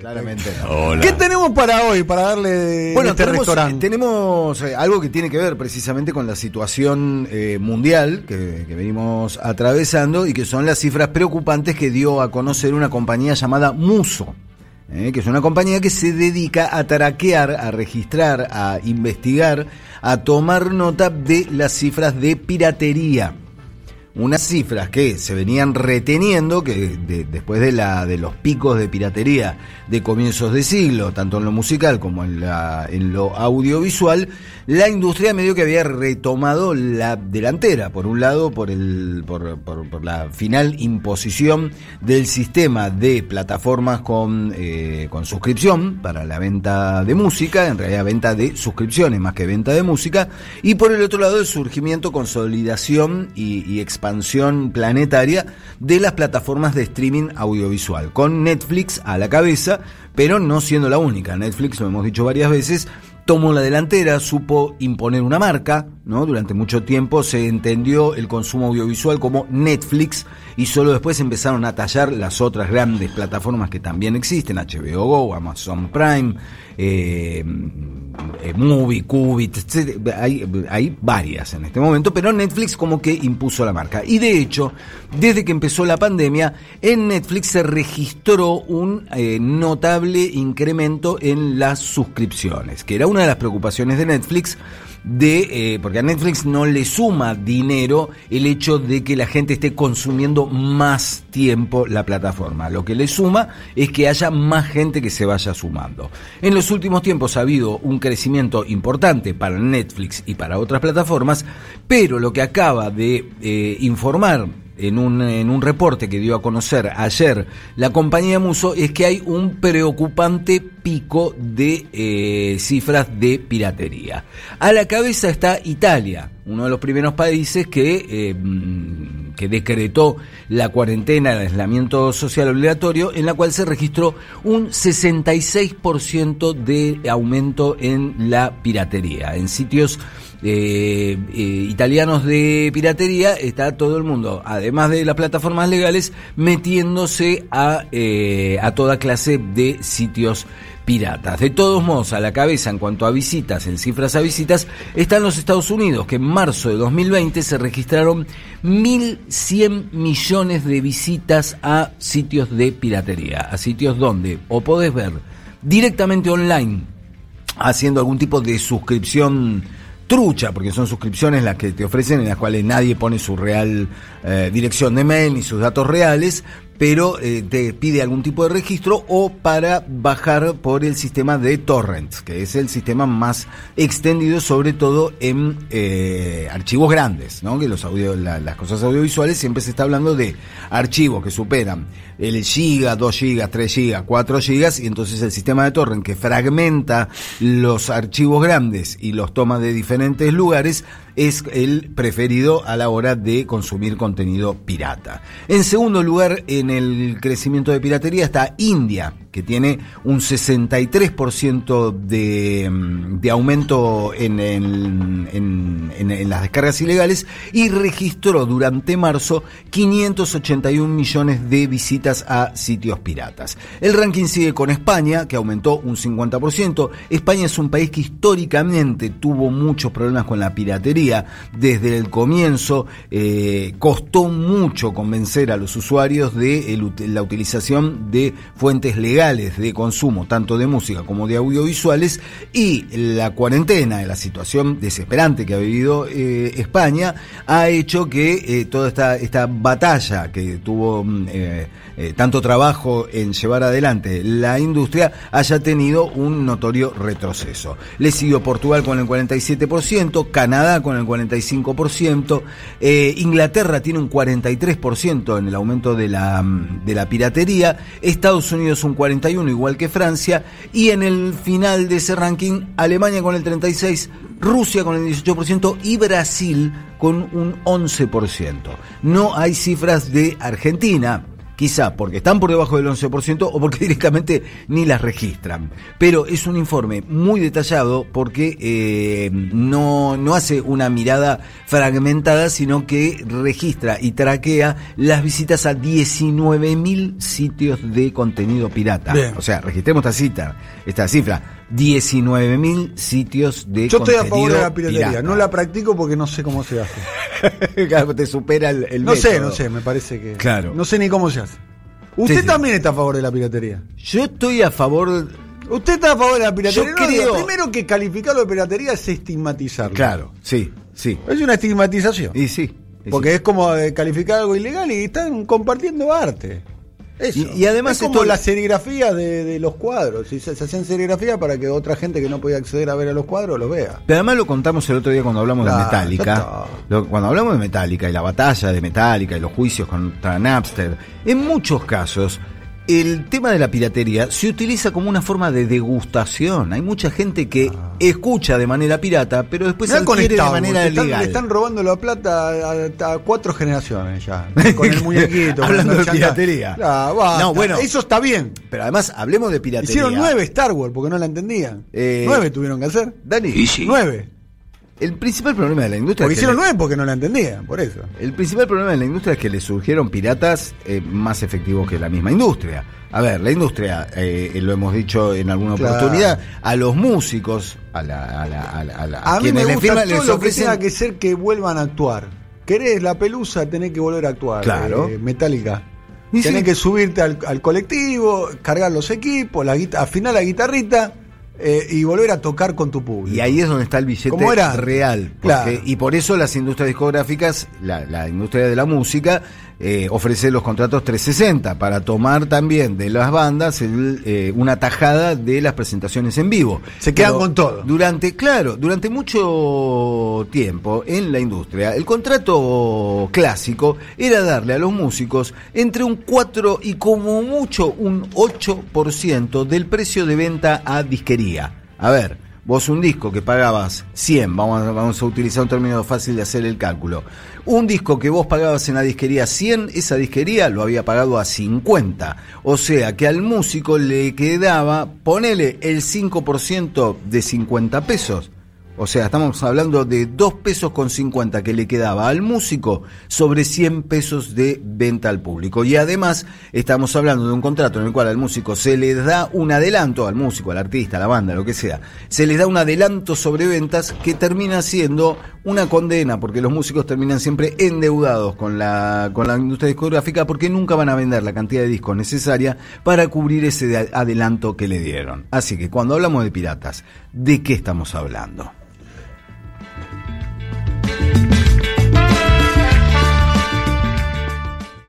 Claramente Hola. ¿Qué tenemos para hoy, para darle Bueno, este tenemos, restaurante? tenemos, eh, algo que tiene que ver precisamente con la situación eh, mundial que, que venimos atravesando y que son las cifras preocupantes que dio a conocer una compañía llamada Muso. eh, que es una compañía que se dedica a traquear, a registrar, a investigar, a tomar nota de las cifras de piratería unas cifras que se venían reteniendo, que de- después de, la, de los picos de piratería de comienzos de siglo, tanto en lo musical como en, la, en lo audiovisual, la industria medio que había retomado la delantera, por un lado por, el, por, por- la final imposición del sistema de plataformas con, eh, con suscripción para la venta de música, en realidad venta de suscripciones más que venta de música, y por el otro lado el surgimiento, consolidación y expansión planetaria de las plataformas de streaming audiovisual, con Netflix a la cabeza, pero no siendo la única. Netflix, lo hemos dicho varias veces, tomó la delantera, supo imponer una marca, ¿no? Durante mucho tiempo se entendió el consumo audiovisual como Netflix y solo después empezaron a tallar las otras grandes plataformas que también existen, HBO Go, Amazon Prime, eh, Movie, Qubit, etc. hay, hay varias en este momento, pero Netflix como que impuso la marca. Y de hecho, desde que empezó la pandemia, en Netflix se registró un eh, notable incremento en las suscripciones, que era una de las preocupaciones de Netflix de eh, porque a Netflix no le suma dinero el hecho de que la gente esté consumiendo más tiempo la plataforma. Lo que le suma es que haya más gente que se vaya sumando. En los últimos tiempos ha habido un crecimiento importante para Netflix y para otras plataformas, pero lo que acaba de eh, informar en un, en un reporte que dio a conocer ayer la compañía Muso es que hay un preocupante pico de eh, cifras de piratería. A la cabeza está Italia, uno de los primeros países que, eh, mm, que decretó la cuarentena, el aislamiento social obligatorio, en la cual se registró un 66% de aumento en la piratería, en sitios eh, italianos de piratería, está todo el mundo, además de las plataformas legales, metiéndose a, eh, a toda clase de sitios piratas. De todos modos, a la cabeza en cuanto a visitas, en cifras a visitas, están los Estados Unidos, que en marzo de 2020 se registraron 1.100 millones de visitas a sitios de piratería, a sitios donde o podés ver directamente online, haciendo algún tipo de suscripción trucha, porque son suscripciones las que te ofrecen en las cuales nadie pone su real eh, dirección de mail ni sus datos reales, pero eh, te pide algún tipo de registro o para bajar por el sistema de torrents, que es el sistema más extendido sobre todo en eh, archivos grandes, ¿no? que los audio, la- las cosas audiovisuales siempre se está hablando de archivos que superan el giga, 2 gigas, 3 gigas, 4 gigas y entonces el sistema de torrent que fragmenta los archivos grandes y los toma de diferentes lugares es el preferido a la hora de consumir contenido pirata. En segundo lugar, en el crecimiento de piratería está India, que tiene un 63% de, mm, de aumento en, en- en- las descargas ilegales y registró durante marzo 581 millones de visitas a sitios piratas. El ranking sigue con España, que aumentó un 50%. España es un país que históricamente tuvo muchos problemas con la piratería desde el comienzo. eh, costó mucho convencer a los usuarios de la utilización de fuentes legales de consumo, tanto de música como de audiovisuales, y la cuarentena, la situación desesperante que ha vivido eh, España, ha hecho que eh, toda esta, esta batalla que tuvo mm, eh, tanto trabajo en llevar adelante la industria haya tenido un notorio retroceso. Le siguió Portugal con el 47%, Canadá con el 45%, eh, Inglaterra tiene un 43% en el aumento de la, mm, de la piratería, Estados Unidos un 41% igual que Francia, y en el final de ese ranking Alemania con el 36%, Rusia con el 18% y Brasil con un 11%. No hay cifras de Argentina quizá porque están por debajo del 11% o porque directamente ni las registran. Pero es un informe muy detallado porque eh, no, no hace una mirada fragmentada, sino que registra y traquea las visitas a 19.000 sitios de contenido pirata. Bien. O sea, registremos esta cita, esta cifra. 19.000 sitios de Yo estoy a favor de la piratería. pirata. No la practico porque no sé cómo se hace. Claro, te supera el, el No sé, no sé, me parece que. Claro. No sé ni cómo se hace. Usted sí. también está a favor de la piratería. Yo estoy a favor. Usted está a favor de la piratería. Yo No, creo- Lo primero que calificarlo de piratería es estigmatizarlo. Claro, sí, sí. Es una estigmatización. Y sí. y Porque sí. es como eh, calificar algo ilegal y están compartiendo arte. Eso. Y- y además es como esto- la serigrafía de, de los cuadros. Y se, se hacían serigrafía para que otra gente que no podía acceder a ver a los cuadros los vea. Pero además lo contamos el otro día cuando hablamos de Metallica. Lo- cuando hablamos de Metallica y la batalla de Metallica y los juicios contra Napster, en muchos casos el tema de la piratería se utiliza como una forma de degustación. Hay mucha gente que escucha de manera pirata, pero después Mirá adquiere de manera están, legal. le están robando la plata a, a cuatro generaciones ya. Con el muñequito. Hablando de piratería. Claro, basta. No, bueno. Eso está bien. Pero además hablemos de piratería. Hicieron nueve Star Wars porque no la entendían. Eh, nueve tuvieron que hacer. Dani, Nueve. El principal problema de la industria Porque es que hicieron nueve porque no la entendían, por eso. El principal problema de la industria es que le surgieron piratas eh, más efectivos que la misma industria. A ver, la industria, eh, lo hemos dicho en alguna Claro. oportunidad, a los músicos, a la, a la, a la- a la- a mí me gusta firman, todo les lo que ofrecen tenga que ser que vuelvan a actuar. Querés la pelusa, tenés que volver a actuar. Claro. eh, Metallica. Y tenés sí. que subirte al, al colectivo, cargar los equipos, la guita- afinar la guitarrita eh, y volver a tocar con tu público. Y ahí es donde está el billete ¿Cómo era? real. porque- Claro. Y por eso las industrias discográficas, la, la industria de la música, eh, ofrece los contratos 360 para tomar también de las bandas el, eh, una tajada de las presentaciones en vivo. Se quedan Pero con todo. Durante, claro, durante mucho tiempo en la industria, el contrato clásico era darle a los músicos entre un 4 y como mucho un 8% del precio de venta a disquería. A ver, vos un disco que pagabas 100, vamos a, vamos a utilizar un término fácil de hacer el cálculo. Un disco que vos pagabas en la disquería 100, esa disquería lo había pagado a 50. O sea que al músico le quedaba, ponele el 5% de 50 pesos. O sea, estamos hablando de 2 pesos con 50 que le quedaba al músico sobre 100 pesos de venta al público. Y además estamos hablando de un contrato en el cual al músico se le da un adelanto, al músico, al artista, a la banda, lo que sea, se les da un adelanto sobre ventas que termina siendo una condena, porque los músicos terminan siempre endeudados con la, con la industria discográfica porque nunca van a vender la cantidad de discos necesaria para cubrir ese de- adelanto que le dieron. Así que cuando hablamos de piratas, ¿de qué estamos hablando?